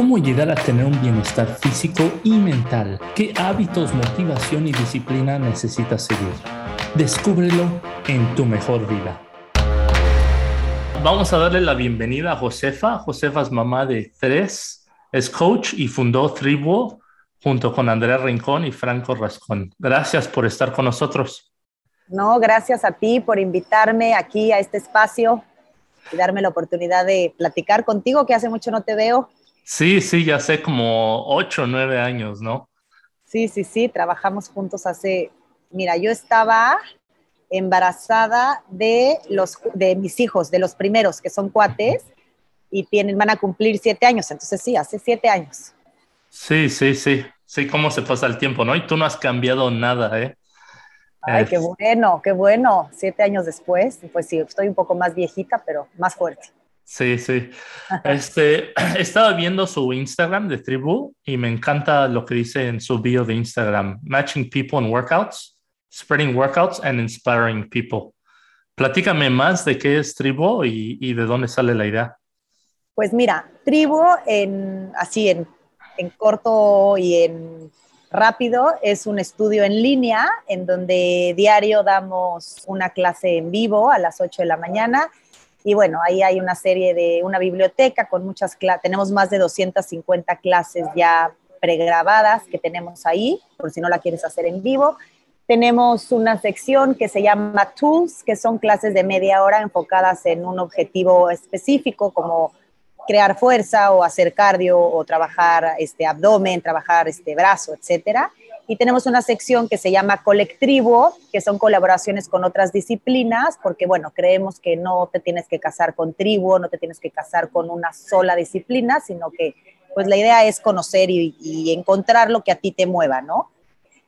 cómo llegar a tener un bienestar físico y mental, qué hábitos, motivación y disciplina necesitas seguir. Descúbrelo en tu mejor vida. Vamos a darle la bienvenida a Josefa. Josefa es mamá de tres, es coach y fundó Tribu junto con Andrea Rincón y Franco Rascón. Gracias por estar con nosotros. No, gracias a ti por invitarme aquí a este espacio y darme la oportunidad de platicar contigo, que hace mucho no te veo. Sí, sí, ya sé, como ocho o nueve años, ¿no? Sí, sí, sí, trabajamos juntos hace, mira, yo estaba embarazada de, los, de mis hijos, de los primeros, que son cuates, y tienen, van a cumplir siete años, entonces sí, hace siete años. Sí, sí, sí, sí, cómo se pasa el tiempo, ¿no? Y tú no has cambiado nada, ¿eh? Ay, qué bueno, qué bueno. Siete años después, pues sí, estoy un poco más viejita, pero más fuerte. Sí, sí. Este, estaba viendo su Instagram de Tribu y me encanta lo que dice en su bio de Instagram, Matching People in Workouts, Spreading Workouts and Inspiring People. Platícame más de qué es Tribu y, de dónde sale la idea. Pues mira, Tribu, en, así en, en corto y en rápido es un estudio en línea en donde diario damos una clase en vivo a las 8 de la mañana. Y bueno, ahí hay una serie de una biblioteca con muchas clases. Tenemos más de 250 clases ya pregrabadas que tenemos ahí, por si no la quieres hacer en vivo. Tenemos una sección que se llama Tools, que son clases de media hora enfocadas en un objetivo específico, como crear fuerza o hacer cardio o trabajar este abdomen, trabajar este brazo, etcétera. Y tenemos una sección que se llama colectivo, que son colaboraciones con otras disciplinas, porque bueno, creemos que no te tienes que casar con tribu, no te tienes que casar con una sola disciplina, sino que pues la idea es conocer y, encontrar lo que a ti te mueva, ¿no?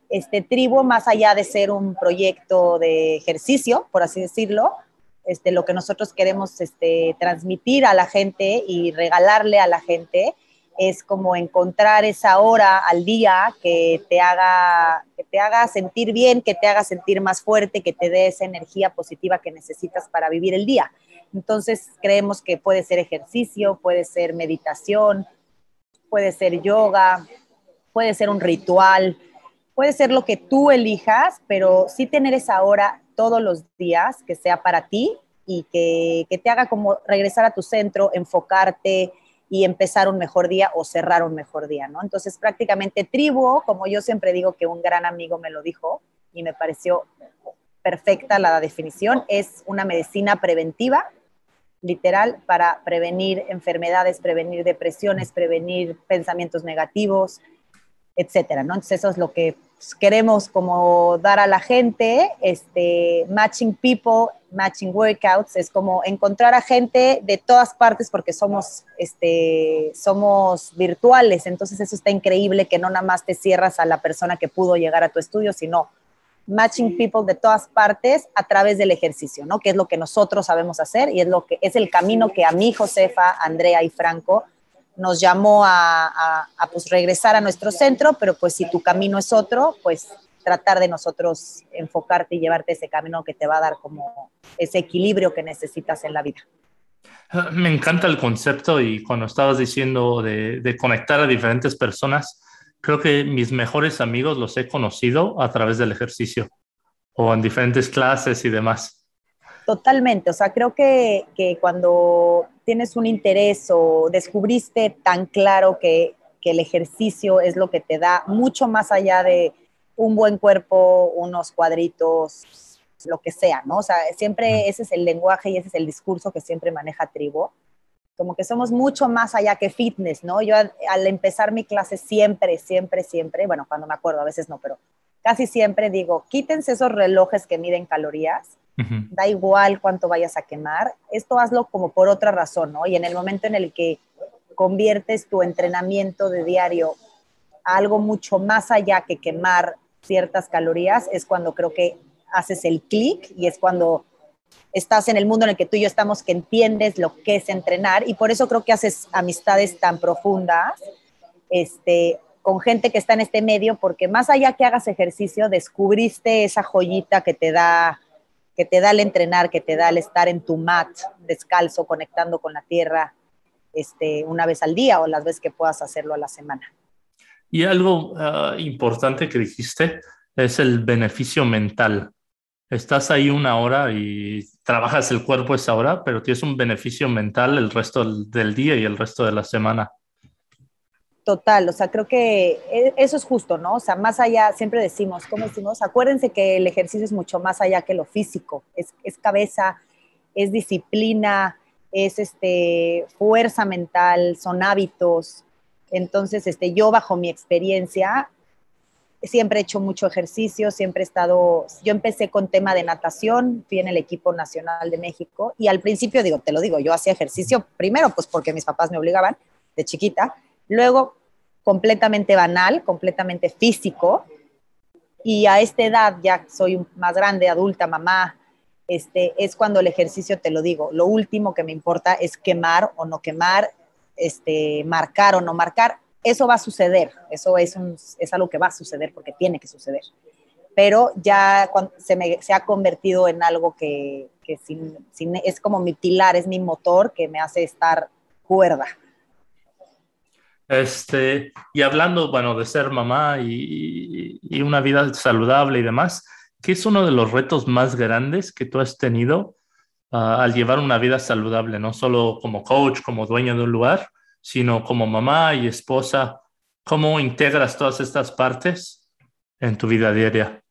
Este tribu, más allá de ser un proyecto de ejercicio, por así decirlo, este, lo que nosotros queremos este, transmitir a la gente y regalarle a la gente es como encontrar esa hora al día que te haga que te haga sentir bien, que te haga sentir más fuerte, que te dé esa energía positiva que necesitas para vivir el día. Entonces creemos que puede ser ejercicio, puede ser meditación, puede ser yoga, puede ser un ritual, puede ser lo que tú elijas, pero sí tener esa hora todos los días, que sea para ti y que, que, te haga como regresar a tu centro, enfocarte y empezar un mejor día o cerrar un mejor día, ¿no? Entonces prácticamente tribu, como yo siempre digo que un gran amigo me lo dijo y me pareció perfecta la definición, es una medicina preventiva, literal, para prevenir enfermedades, prevenir depresiones, prevenir pensamientos negativos, etcétera, ¿no? Entonces eso es lo que queremos como dar a la gente, este, matching people, matching workouts, es como encontrar a gente de todas partes porque somos, este, somos virtuales, entonces eso está increíble que no nada más te cierras a la persona que pudo llegar a tu estudio, sino matching people de todas partes a través del ejercicio, ¿no? Que es lo que nosotros sabemos hacer y es lo que es el camino que a mí, Josefa, Andrea y Franco nos llamó a, pues regresar a nuestro centro, pero pues si tu camino es otro, pues tratar de nosotros enfocarte y llevarte ese camino que te va a dar como ese equilibrio que necesitas en la vida. Me encanta el concepto y cuando estabas diciendo de, de, conectar a diferentes personas, creo que mis mejores amigos los he conocido a través del ejercicio o en diferentes clases y demás. Totalmente, o sea, creo que, que cuando tienes un interés o descubriste tan claro que, que, el ejercicio es lo que te da mucho más allá de un buen cuerpo, unos cuadritos, lo que sea, ¿no? O sea, siempre ese es el lenguaje y ese es el discurso que siempre maneja Tribu. Como que somos mucho más allá que fitness, ¿no? Yo al, al empezar mi clase siempre, siempre, siempre, bueno, cuando me acuerdo, a veces no, pero casi siempre digo, quítense esos relojes que miden calorías Da igual cuánto vayas a quemar. Esto hazlo como por otra razón, ¿no? Y en el momento en el que conviertes tu entrenamiento de diario a algo mucho más allá que quemar ciertas calorías, es cuando creo que haces el clic y es cuando estás en el mundo en el que tú y yo estamos, que entiendes lo que es entrenar y por eso creo que haces amistades tan profundas este, con gente que está en este medio, porque más allá que hagas ejercicio, descubriste esa joyita que te da que te da el entrenar, que te da el estar en tu mat descalzo, conectando con la tierra, este, una vez al día o las veces que puedas hacerlo a la semana. Y algo ah, importante que dijiste es el beneficio mental. Estás ahí una hora y trabajas el cuerpo esa hora, pero tienes un beneficio mental el resto del día y el resto de la semana. Total, o sea, creo que e, eso es justo, ¿no? O sea, más allá, siempre decimos, ¿cómo decimos? Acuérdense que el ejercicio es mucho más allá que lo físico, es, es cabeza, es disciplina, es este, fuerza mental, son hábitos. Entonces, este, yo bajo mi experiencia, siempre he hecho mucho ejercicio, siempre he estado, yo empecé con tema de natación, fui en el equipo nacional de México y al principio, digo, te lo digo, yo hacía ejercicio primero, pues porque mis papás me obligaban de chiquita, Luego, completamente banal, completamente físico. Y a esta edad, ya soy más grande, adulta, mamá, este, es cuando el ejercicio, te lo digo, lo último que me importa es quemar o no quemar, este, marcar o no marcar. Eso va a suceder, eso es, es algo que va a suceder porque tiene que suceder. Pero ya se, me, se ha convertido en algo que, que es como mi pilar, es mi motor que me hace estar cuerda. Este, y hablando, bueno, de ser mamá y, una vida saludable y demás, ¿qué es uno de los retos más grandes que tú has tenido al llevar una vida saludable? No solo como coach, como dueño de un lugar, sino como mamá y esposa. ¿Cómo integras todas estas partes en tu vida diaria?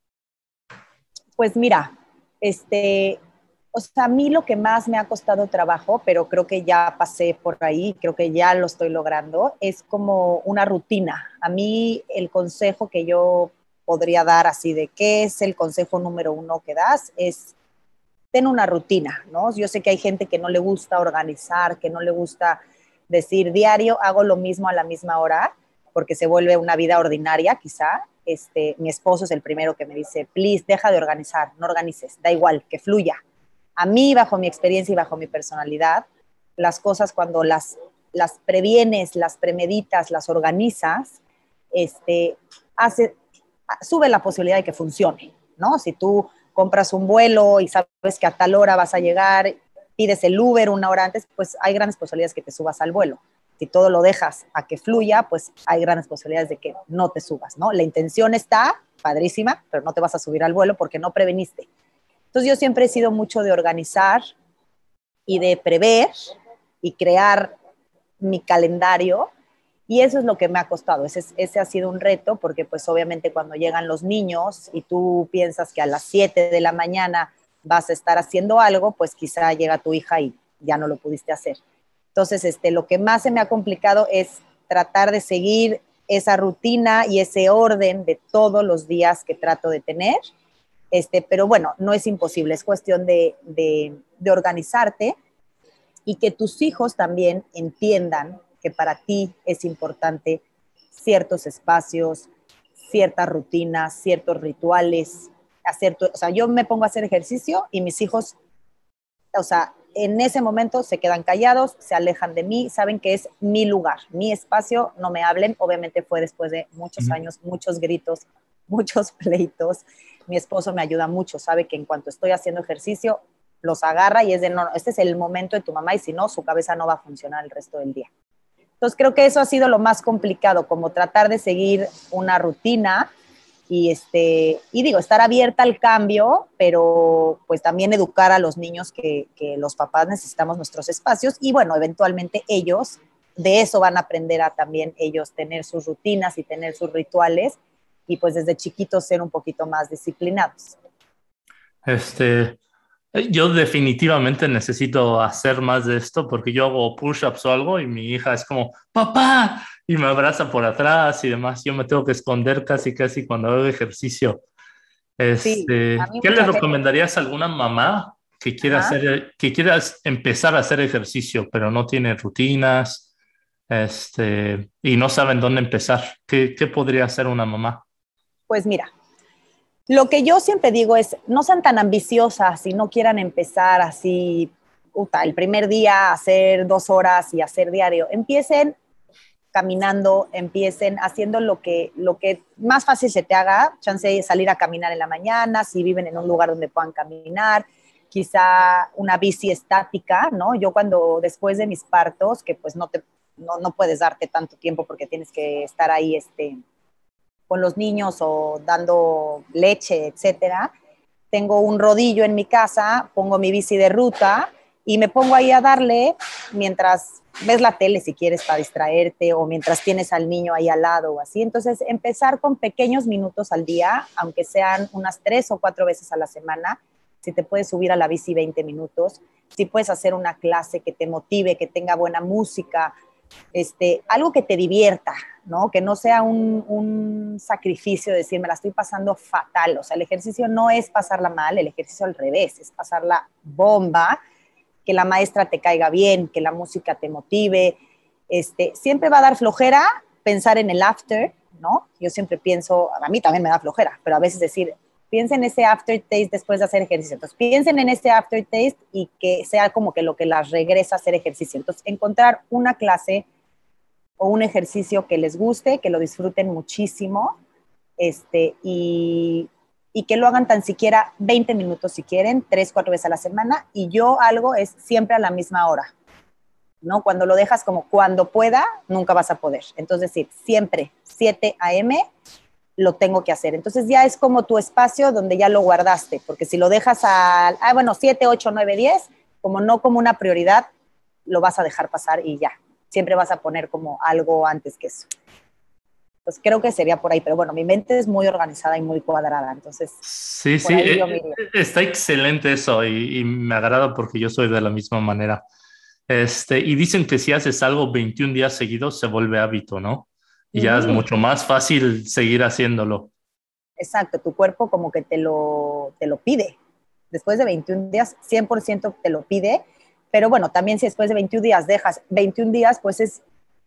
Pues mira, este, o sea, a mí lo que más me ha costado trabajo, pero creo que ya pasé por ahí, creo que ya lo estoy logrando, es como una rutina. A mí el consejo que yo podría dar así de qué es el consejo número uno que das es ten una rutina, ¿no? Yo sé que hay gente que no le gusta organizar, que no le gusta decir diario hago lo mismo a la misma hora, porque se vuelve una vida ordinaria quizá. Este, mi esposo es el primero que me dice, please, deja de organizar, no organices, da igual, que fluya a mí, bajo mi experiencia y bajo mi personalidad, las cosas cuando las, las previenes, las premeditas, las organizas, este, hace, sube la posibilidad de que funcione, ¿no? Si tú compras un vuelo y sabes que a tal hora vas a llegar, pides el Uber una hora antes, pues hay grandes posibilidades que te subas al vuelo. Si todo lo dejas a que fluya, pues hay grandes posibilidades de que no te subas, ¿no? La intención está padrísima, pero no te vas a subir al vuelo porque no preveniste. Entonces yo siempre he sido mucho de organizar y de prever y crear mi calendario y eso es lo que me ha costado, ese, ese, ha sido un reto porque pues obviamente cuando llegan los niños y tú piensas que a las 7 de la mañana vas a estar haciendo algo, pues quizá llega tu hija y ya no lo pudiste hacer. Entonces, este, lo que más se me ha complicado es tratar de seguir esa rutina y ese orden de todos los días que trato de tener este, pero bueno, no es imposible, es cuestión de, organizarte y que tus hijos también entiendan que para ti es importante ciertos espacios, ciertas rutinas, ciertos rituales, hacer, o sea, yo me pongo a hacer ejercicio y mis hijos, o sea, en ese momento se quedan callados, se alejan de mí, saben que es mi lugar, mi espacio, no me hablen, obviamente fue después de muchos años, muchos gritos, muchos pleitos, mi esposo me ayuda mucho, sabe que en cuanto estoy haciendo ejercicio, los agarra y es de, no, este es el momento de tu mamá y si no, su cabeza no va a funcionar el resto del día. Entonces creo que eso ha sido lo más complicado, como tratar de seguir una rutina y, este, y digo, estar abierta al cambio, pero pues también educar a los niños que, los papás necesitamos nuestros espacios y bueno, eventualmente ellos de eso van a aprender a también ellos tener sus rutinas y tener sus rituales y pues desde chiquitos ser un poquito más disciplinados. Este, yo definitivamente necesito hacer más de esto porque yo hago push-ups o algo y mi hija es como, papá, y me abraza por atrás y demás. Yo me tengo que esconder casi, casi cuando hago ejercicio. Este, ¿Qué le recomendarías a alguna mamá que quiera, hacer, que quiera empezar a hacer ejercicio, pero no tiene rutinas este, y no saben dónde empezar? ¿Qué, qué podría hacer una mamá? Pues mira, lo que yo siempre digo es, no sean tan ambiciosas y no quieran empezar así, el primer día hacer dos horas y hacer diario. Empiecen caminando, empiecen haciendo lo que, lo que más fácil se te haga, chance de salir a caminar en la mañana, si viven en un lugar donde puedan caminar, quizá una bici estática, ¿no? Yo cuando después de mis partos, que pues no te no, no puedes darte tanto tiempo porque tienes que estar ahí este, con los niños o dando leche, etcétera. Tengo un rodillo en mi casa, pongo mi bici de ruta y me pongo ahí a darle mientras ves la tele si quieres para distraerte o mientras tienes al niño ahí al lado o así. Entonces, empezar con pequeños minutos al día, aunque sean unas tres o cuatro veces a la semana, si te puedes subir a la bici 20 minutos, si puedes hacer una clase que te motive, que tenga buena música, este, algo que te divierta, ¿no? Que no sea un, un, sacrificio decir, me la estoy pasando fatal. O sea, el ejercicio no es pasarla mal, el ejercicio al revés, es pasarla bomba, que la maestra te caiga bien, que la música te motive. Este, siempre va a dar flojera pensar en el after, ¿no? Yo siempre pienso, a mí también me da flojera, pero a veces decir, piensen en ese aftertaste después de hacer ejercicio. Entonces, piensen en ese aftertaste y que sea como que lo que las regresa a hacer ejercicio. Entonces, encontrar una clase o un ejercicio que les guste, que lo disfruten muchísimo este, y, y que lo hagan tan siquiera 20 minutos si quieren, 3, 4 veces a la semana. Y yo algo es siempre a la misma hora. ¿no? Cuando lo dejas como cuando pueda, nunca vas a poder. Entonces, decir, siempre 7 a.m lo tengo que hacer. Entonces ya es como tu espacio donde ya lo guardaste, porque si lo dejas al, ah, bueno, 7, 8, 9, 10, como no como una prioridad, lo vas a dejar pasar y ya. Siempre vas a poner como algo antes que eso. Pues creo que sería por ahí, pero bueno, mi mente es muy organizada y muy cuadrada, entonces... Sí, sí, eh, está excelente eso y, y, me agrada porque yo soy de la misma manera. Este, y dicen que si haces algo 21 días seguidos se vuelve hábito, ¿no? Y ya es mucho más fácil seguir haciéndolo. Exacto, tu cuerpo como que te lo, te lo pide. Después de 21 días, 100% te lo pide, pero bueno, también si después de 21 días dejas 21 días, pues es,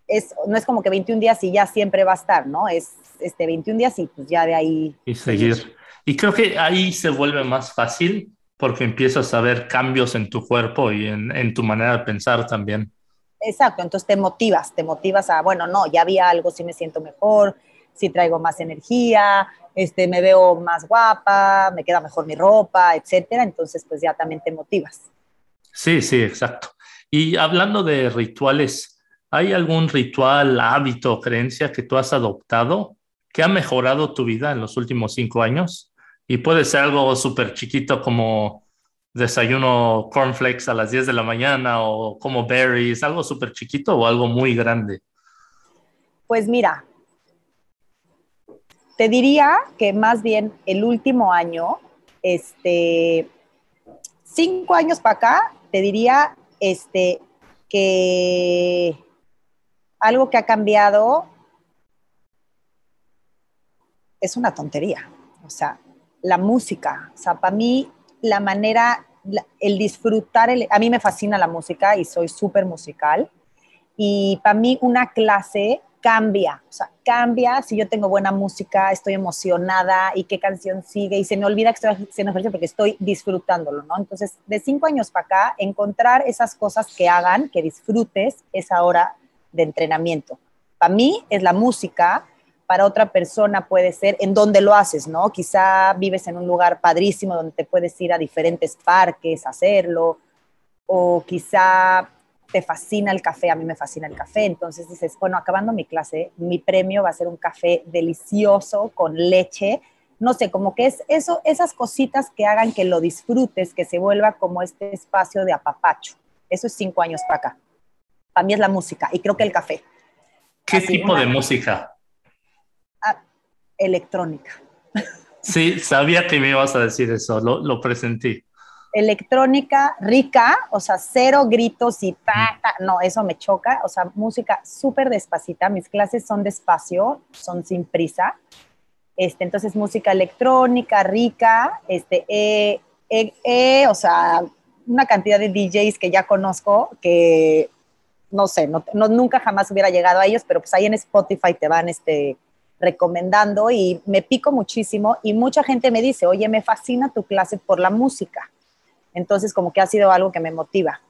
es, no es como que 21 días y ya siempre va a estar, ¿no? Es este 21 días y pues ya de ahí. Y seguir. Y creo que ahí se vuelve más fácil porque empiezas a ver cambios en tu cuerpo y en, en tu manera de pensar también. Exacto, entonces te motivas, te motivas a, bueno, no, ya había algo, si me siento mejor, si traigo más energía, este, me veo más guapa, me queda mejor mi ropa, etcétera, entonces pues ya también te motivas. Sí, sí, exacto. Y hablando de rituales, ¿hay algún ritual, hábito, creencia que tú has adoptado que ha mejorado tu vida en los últimos cinco años? Y puede ser algo súper chiquito como desayuno cornflakes a las 10 de la mañana o como berries, algo súper chiquito o algo muy grande? Pues mira, te diría que más bien el último año, este, cinco años para acá, te diría este, que algo que ha cambiado es una tontería. O sea, la música. O sea, para mí la manera, el disfrutar, a mí me fascina la música y soy súper musical. Y para mí una clase cambia, o sea, cambia si yo tengo buena música, estoy emocionada y qué canción sigue y se me olvida que estoy haciendo ejercicio porque estoy disfrutándolo, ¿no? Entonces, de cinco años para acá, encontrar esas cosas que hagan, que disfrutes esa hora de entrenamiento. Para mí es la música, para otra persona puede ser en donde lo haces, ¿no? Quizá vives en un lugar padrísimo donde te puedes ir a diferentes parques a hacerlo, o quizá te fascina el café, a mí me fascina el café, entonces dices, bueno, acabando mi clase, mi premio va a ser un café delicioso con leche, no sé, como que es eso, esas cositas que hagan que lo disfrutes, que se vuelva como este espacio de apapacho. Eso es cinco años para acá. Para mí es la música y creo que el café. ¿Qué tipo de música? Electrónica. Sí, sabía que me ibas a decir eso, lo, lo presentí. Electrónica rica, o sea, cero gritos y ta, no, eso me choca, o sea, música súper despacita, mis clases son despacio, son sin prisa, este, entonces música electrónica rica, este, eh, eh, eh, o sea, una cantidad de DJs que ya conozco que no sé, no, nunca jamás hubiera llegado a ellos, pero pues ahí en Spotify te van este, recomendando y me pico muchísimo y mucha gente me dice, oye, me fascina tu clase por la música. Entonces, como que ha sido algo que me motiva.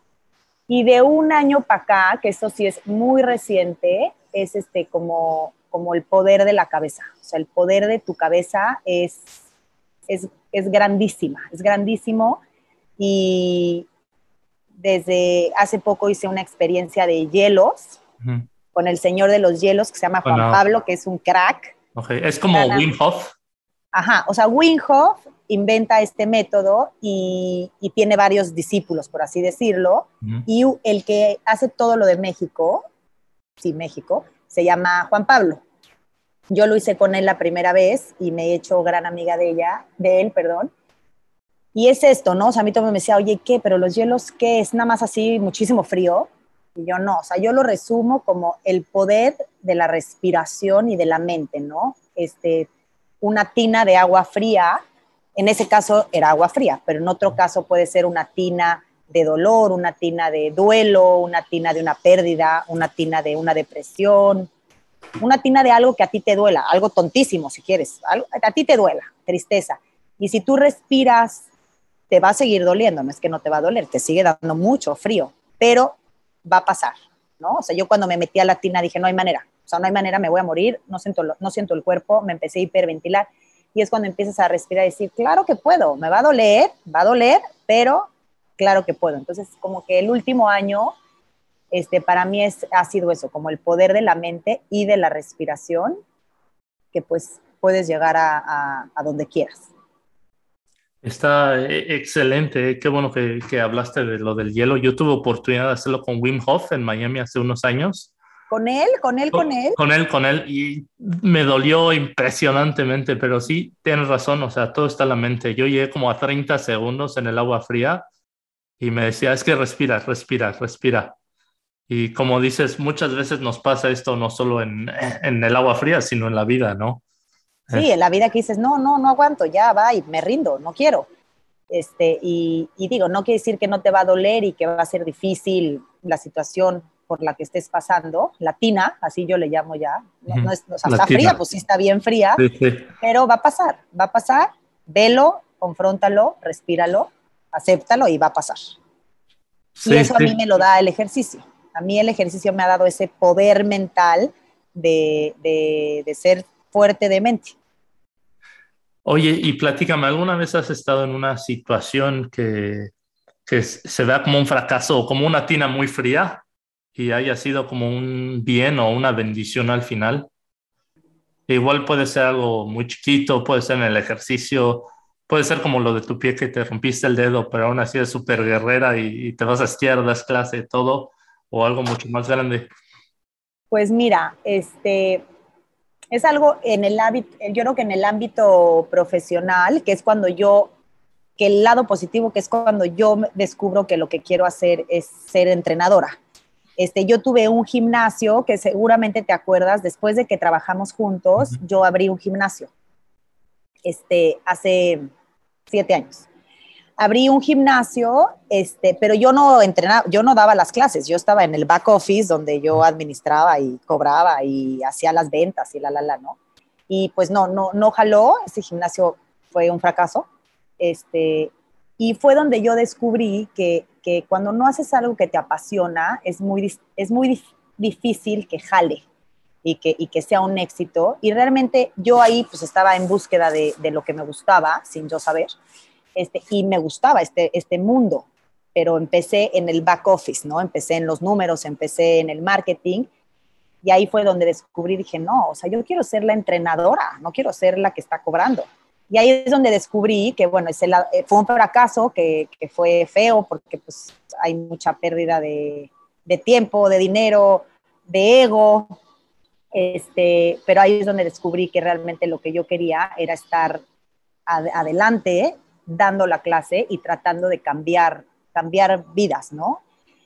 Y de un año para acá, que eso sí es muy reciente, es este como, como el poder de la cabeza. O sea, el poder de tu cabeza es, es, es grandísima, es grandísimo. y desde hace poco hice una experiencia de hielos con el señor de los hielos que se llama Juan Pablo, que es un crack. Es como Wim Hof. Ajá, o sea, Wim Hof inventa este método y, tiene varios discípulos, por así decirlo, y el que hace todo lo de México, sí, México, se llama Juan Pablo. Yo lo hice con él la primera vez y me he hecho gran amiga de ella, de él, perdón. Y es esto, ¿no? O sea, a mí todo me decía, oye, ¿qué? Pero los hielos, ¿qué? Es nada más así, muchísimo frío. Y yo no, o sea, yo lo resumo como el poder de la respiración y de la mente, ¿no? Este, una tina de agua fría, en ese caso era agua fría, pero en otro caso puede ser una tina de dolor, una tina de duelo, una tina de una pérdida, una tina de una depresión, una tina de algo que a ti te duela, algo tontísimo si quieres, a ti te duela, tristeza. Y si tú respiras, te va a seguir doliendo, no es que no te va a doler, te sigue dando mucho frío, pero va a pasar, ¿no? O sea, yo cuando me metí a la tina dije, no hay manera, o sea, no hay manera, me voy a morir, no siento, no siento el cuerpo, me empecé a hiperventilar y es cuando empiezas a respirar y decir, claro que puedo, me va a doler, va a doler, pero claro que puedo. Entonces, como que el último año este, para mí es, ha sido eso, como el poder de la mente y de la respiración, que pues puedes llegar a, donde quieras. Está eh, excelente, qué bueno que, que, hablaste de lo del hielo. Yo tuve oportunidad de hacerlo con Wim Hof en Miami hace unos años. ¿Con él? ¿Con él? ¿Con él? Con él, con él. Y me dolió impresionantemente, pero sí, tienes razón, o sea, todo está en la mente. Yo llegué como a 30 segundos en el agua fría y me decía, es que respira, respira, respira. Y como dices, muchas veces nos pasa esto no solo en, en, el agua fría, sino en la vida, ¿no? Sí, en la vida que dices, no, no, no aguanto, ya va y me rindo, no quiero. Este, y, y, digo, no quiere decir que no te va a doler y que va a ser difícil la situación por la que estés pasando, latina, así yo le llamo ya, no, es, o sea, está fría, pues sí está bien fría, pero va a pasar, va a pasar, velo, confróntalo, respíralo, acéptalo y va a pasar. y eso a mí me lo da el ejercicio. A mí el ejercicio me ha dado ese poder mental de, de, ser fuerte de mente. Oye, y platícame, ¿alguna vez has estado en una situación que, que se vea como un fracaso o como una tina muy fría y haya sido como un bien o una bendición al final? Igual puede ser algo muy chiquito, puede ser en el ejercicio, puede ser como lo de tu pie que te rompiste el dedo, pero aún así es súper guerrera y, y, te vas a esquiar, das clase, todo o algo mucho más grande? Pues mira, este es algo en el ámbito, yo creo que en el ámbito profesional, que es cuando yo, que el lado positivo, que es cuando yo descubro que lo que quiero hacer es ser entrenadora. Este, yo tuve un gimnasio que seguramente te acuerdas, después de que trabajamos juntos, yo abrí un gimnasio, este, hace siete años abrí un gimnasio, este, pero yo no entrenaba, yo no daba las clases, yo estaba en el back office donde yo administraba y cobraba y hacía las ventas y la, la, la, ¿no? Y pues no, no, no jaló, ese gimnasio fue un fracaso, este, y fue donde yo descubrí que, que cuando no haces algo que te apasiona, es muy, es muy difícil que jale. Y que, y que, sea un éxito. Y realmente yo ahí pues estaba en búsqueda de, de, lo que me gustaba, sin yo saber. Este, y me gustaba este, este mundo, pero empecé en el back office, ¿no? Empecé en los números, empecé en el marketing y ahí fue donde descubrí, dije, no, o sea, yo quiero ser la entrenadora, no quiero ser la que está cobrando. Y ahí es donde descubrí que, bueno, ese eh, fue un fracaso, que, que, fue feo porque pues hay mucha pérdida de, de tiempo, de dinero, de ego, este, pero ahí es donde descubrí que realmente lo que yo quería era estar adelante dando la clase y tratando de cambiar, cambiar vidas, ¿no?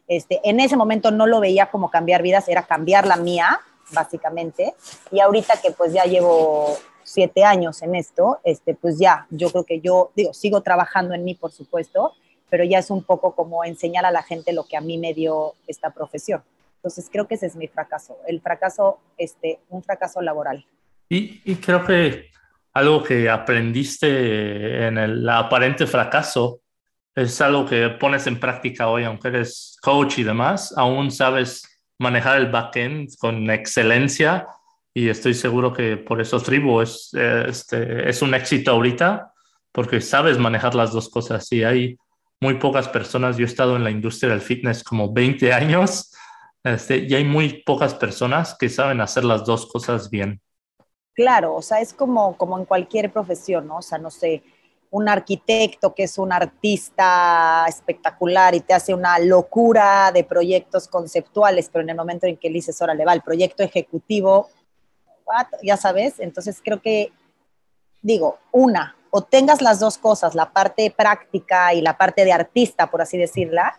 Este, en ese momento no lo veía como cambiar vidas, era cambiar la mía, básicamente. Y ahorita que pues ya llevo siete años en esto, este, pues ya, yo creo que yo, digo, sigo trabajando en mí, por supuesto, pero ya es un poco como enseñar a la gente lo que a mí me dio esta profesión. Entonces creo que ese es mi fracaso, el fracaso, este, un fracaso laboral. Y, y creo que algo que aprendiste en el aparente fracaso es algo que pones en práctica hoy, aunque eres coach y demás, aún sabes manejar el backend con excelencia y estoy seguro que por eso Tribu es, este, es un éxito ahorita porque sabes manejar las dos cosas y hay muy pocas personas, yo he estado en la industria del fitness como 20 años, este, y hay muy pocas personas que saben hacer las dos cosas bien. Claro, o sea, es como, como en cualquier profesión, ¿no? O sea, no sé, un arquitecto que es un artista espectacular y te hace una locura de proyectos conceptuales, pero en el momento en que le dices, le va, el proyecto ejecutivo, ya sabes, entonces creo que, digo, una, o tengas las dos cosas, la parte práctica y la parte de artista, por así decirla,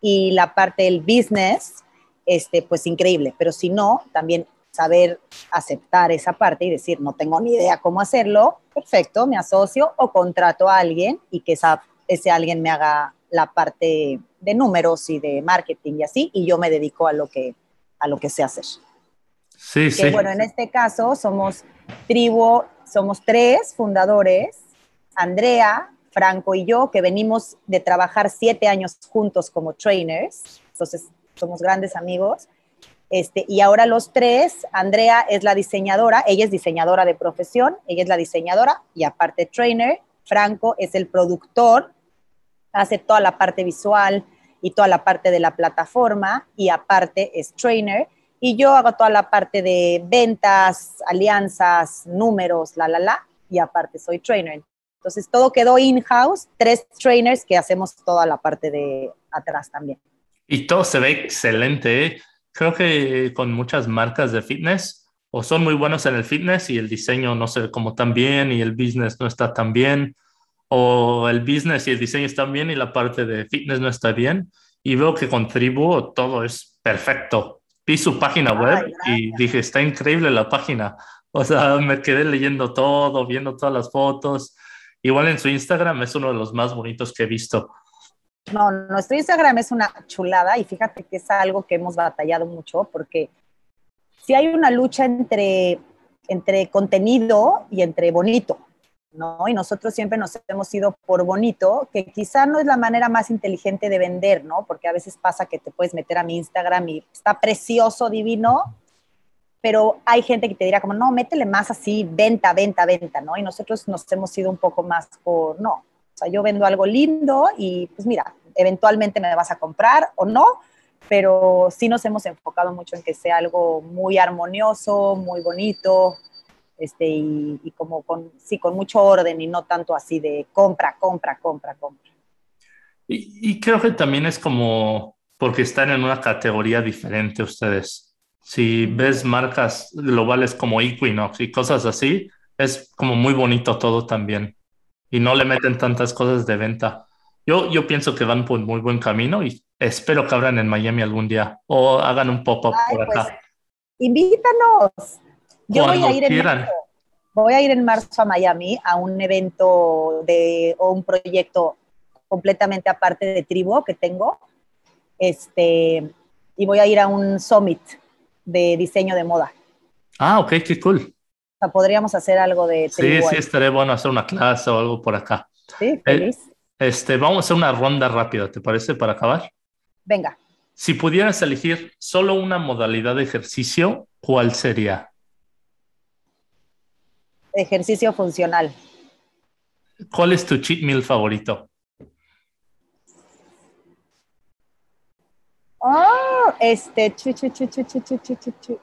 y la parte del business, este, pues increíble, pero si no, también saber aceptar esa parte y decir, no tengo ni idea cómo hacerlo, perfecto, me asocio o contrato a alguien y que esa, ese alguien me haga la parte de números y de marketing y así, y yo me dedico a lo que, a lo que sé hacer. Sí, sí. Bueno, en este caso somos tribu, somos tres fundadores, Andrea, Franco y yo, que venimos de trabajar siete años juntos como trainers, entonces somos grandes amigos. Este, y ahora los tres, Andrea es la diseñadora, ella es diseñadora de profesión, ella es la diseñadora y aparte trainer, Franco es el productor, hace toda la parte visual y toda la parte de la plataforma y aparte es trainer y yo hago toda la parte de ventas, alianzas, números, la, la, la, y aparte soy trainer. Entonces todo quedó in-house, tres trainers que hacemos toda la parte de atrás también. Y todo se ve excelente. ¿eh? Creo que con muchas marcas de fitness o son muy buenos en el fitness y el diseño no se ve como tan bien y el business no está tan bien o el business y el diseño están bien y la parte de fitness no está bien y veo que con Tribu todo es perfecto. Vi su página web y dije, está increíble la página. O sea, me quedé leyendo todo, viendo todas las fotos. Igual en su Instagram es uno de los más bonitos que he visto. No, nuestro Instagram es una chulada y fíjate que es algo que hemos batallado mucho porque si hay una lucha entre, entre contenido y entre bonito, ¿no? Y nosotros siempre nos hemos ido por bonito, que quizá no es la manera más inteligente de vender, ¿no? Porque a veces pasa que te puedes meter a mi Instagram y está precioso, divino, pero hay gente que te dirá como, no, métele más así, venta, venta, venta, ¿no? Y nosotros nos hemos ido un poco más por, no, sea, yo vendo algo lindo y pues mira, eventualmente me vas a comprar o no, pero sí nos hemos enfocado mucho en que sea algo muy armonioso, muy bonito, este, y, como con, sí, con mucho orden y no tanto así de compra, compra, compra, compra. Y, y creo que también es como porque están en una categoría diferente ustedes. Si ves marcas globales como Equinox y cosas así, es como muy bonito todo también y no le meten tantas cosas de venta. Yo, yo pienso que van por muy buen camino y espero que abran en Miami algún día o hagan un pop-up por acá. Pues, invítanos. Yo voy a ir en marzo. Voy a ir en marzo a Miami a un evento de o un proyecto completamente aparte de tribu que tengo. Este, y voy a ir a un summit de diseño de moda. Ah, ok, qué cool podríamos hacer algo de Sí, sí, estaría bueno hacer una clase o algo por acá. Sí, eh, feliz. este, vamos a hacer una ronda rápida, ¿te parece, para acabar? Venga. Si pudieras elegir solo una modalidad de ejercicio, ¿cuál sería? Ejercicio funcional. ¿Cuál es tu cheat meal favorito? Oh, este, chu, chu, chu, chu, chu, chu, chu, chu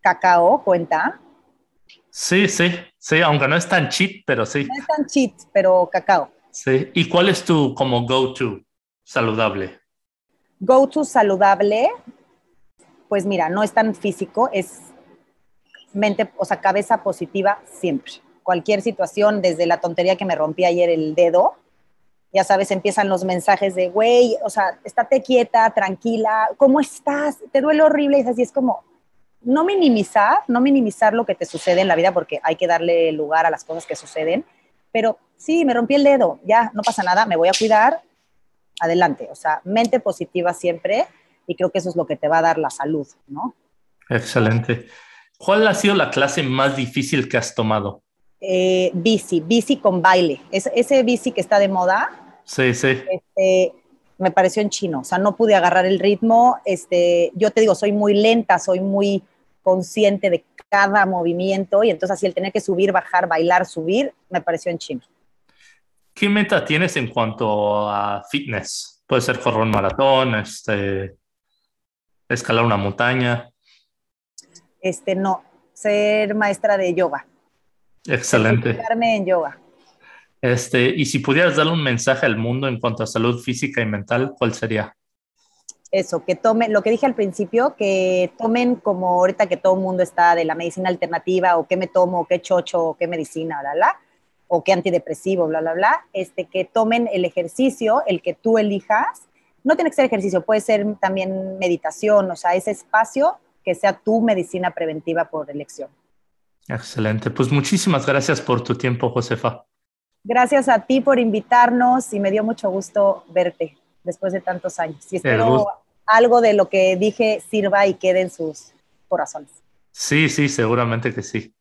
cacao cuenta. Sí, sí, sí, aunque no es tan cheap, pero sí. No es tan cheap, pero cacao. Sí, ¿y cuál es tu como go-to saludable? Go-to saludable, pues mira, no es tan físico, es mente, o sea, cabeza positiva siempre. Cualquier situación, desde la tontería que me rompí ayer el dedo, ya sabes, empiezan los mensajes de, güey, o sea, estate quieta, tranquila, ¿cómo estás? Te duele horrible, y así es como, no minimizar, no minimizar lo que te sucede en la vida porque hay que darle lugar a las cosas que suceden, pero sí, me rompí el dedo, ya, no pasa nada, me voy a cuidar, adelante, o sea, mente positiva siempre y creo que eso es lo que te va a dar la salud, ¿no? Excelente. ¿Cuál ha sido la clase más difícil que has tomado? Eh, bici, bici con baile. ese bici que está de moda. Sí, sí. Este, me pareció en chino, o sea, no pude agarrar el ritmo, este, yo te digo, soy muy lenta, soy muy consciente de cada movimiento y entonces así el tener que subir, bajar, bailar, subir, me pareció en chino. ¿Qué meta tienes en cuanto a fitness? Puede ser correr un maratón, este, escalar una montaña. Este, no, ser maestra de yoga. Excelente. en yoga. Este, y si pudieras darle un mensaje al mundo en cuanto a salud física y mental, ¿cuál sería? Eso, que tomen, lo que dije al principio, que tomen como ahorita que todo el mundo está de la medicina alternativa, o qué me tomo, o qué chocho, o qué medicina, bla, bla, o qué antidepresivo, bla, bla, bla, este, que tomen el ejercicio, el que tú elijas. No tiene que ser ejercicio, puede ser también meditación, o sea, ese espacio que sea tu medicina preventiva por elección. Excelente. Pues muchísimas gracias por tu tiempo, Josefa. Gracias a ti por invitarnos y me dio mucho gusto verte después de tantos años. Y espero algo de lo que dije sirva y quede en sus corazones. Sí, sí, seguramente que sí.